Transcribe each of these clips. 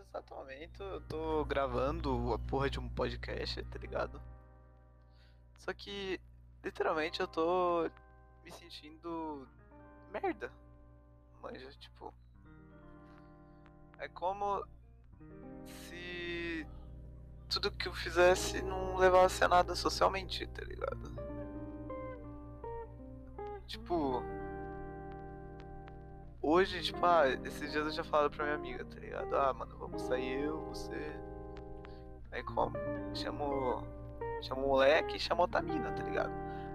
exato momento eu tô gravando a porra de um podcast, tá ligado? Só que, literalmente, eu tô me sentindo merda. Manja, tipo. É como se tudo que eu fizesse não levasse a nada socialmente, tá ligado? Tipo. Hoje, tipo, ah, esses dias eu já falo pra minha amiga, tá ligado? Ah, mano, vamos sair eu, você. Aí como? Chamo. Chamo o moleque e chamo outra mina, tá ligado?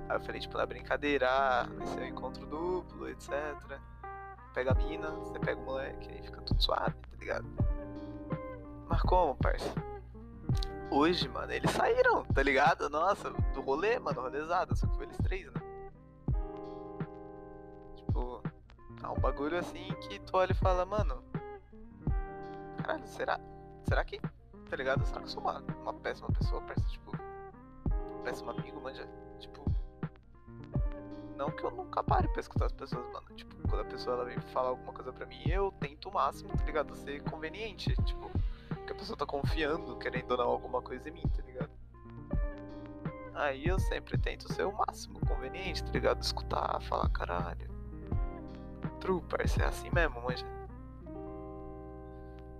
Aí eu falei, tipo, na brincadeira, ah, vai ser um encontro duplo, etc. Pega a mina, você pega o moleque, aí fica tudo suave, tá ligado? Mas como, parça? Hoje, mano, eles saíram, tá ligado? Nossa, do rolê, mano, rolezada, só que foi eles três, né? Bagulho assim que tu olha e fala, mano. Caralho, será? Será que. Tá ligado? Será que eu sou uma, uma péssima pessoa, parça? Tipo. Péssimo amigo, manja? Tipo. Não que eu nunca pare pra escutar as pessoas, mano. Tipo, quando a pessoa ela vem falar alguma coisa pra mim, eu tento o máximo, tá ligado? Ser conveniente. Tipo, que a pessoa tá confiando, querendo dar alguma coisa em mim, tá ligado? Aí eu sempre tento ser o máximo conveniente, tá ligado? Escutar, falar, caralho. Parça, é assim mesmo, manja.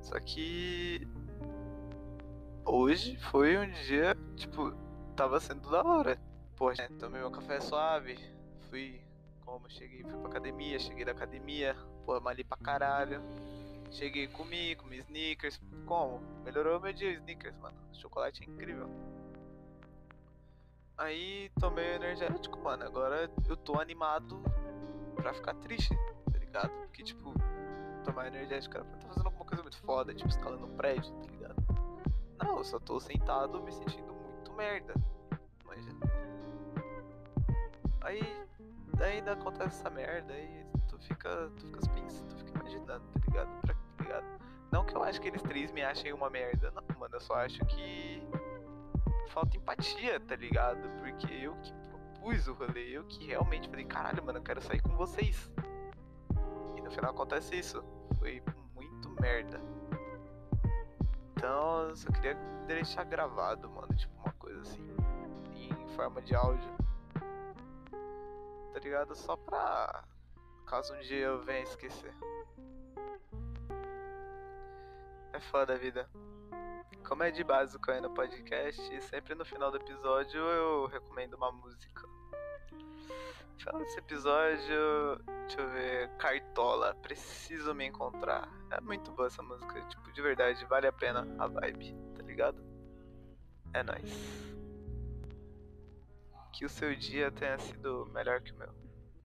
Só que. Hoje foi um dia, tipo, tava sendo da hora. Poxa, tomei meu café suave, fui como cheguei, fui pra academia, cheguei da academia, pô, malhei pra caralho. Cheguei, comi, comi sneakers. Como? Melhorou meu dia, sneakers, mano. Chocolate é incrível. Aí tomei energético, mano. Agora eu tô animado pra ficar triste, ligado? Porque, tipo, tomar energético pra estar fazendo alguma coisa muito foda, tipo, escalando um prédio, tá ligado? Não, eu só tô sentado me sentindo muito merda. Mas. Aí. Ainda acontece essa merda aí tu fica. Tu fica pensando, tu fica imaginando, tá ligado? Pra, tá ligado? Não que eu acho que eles três me achem uma merda, não, mano. Eu só acho que. Falta empatia, tá ligado? Porque eu que propus o rolê, eu que realmente falei, caralho, mano, eu quero sair com vocês. No final acontece isso. Foi muito merda. Então, eu só queria deixar gravado, mano, tipo uma coisa assim, em forma de áudio. Tá ligado? Só pra caso um dia eu venha esquecer. É foda a vida. Como é de básico aí no podcast, sempre no final do episódio eu recomendo uma música. Final desse episódio, deixa eu ver, Cartola, preciso me encontrar. É muito boa essa música, tipo, de verdade, vale a pena a vibe, tá ligado? É nóis. Que o seu dia tenha sido melhor que o meu.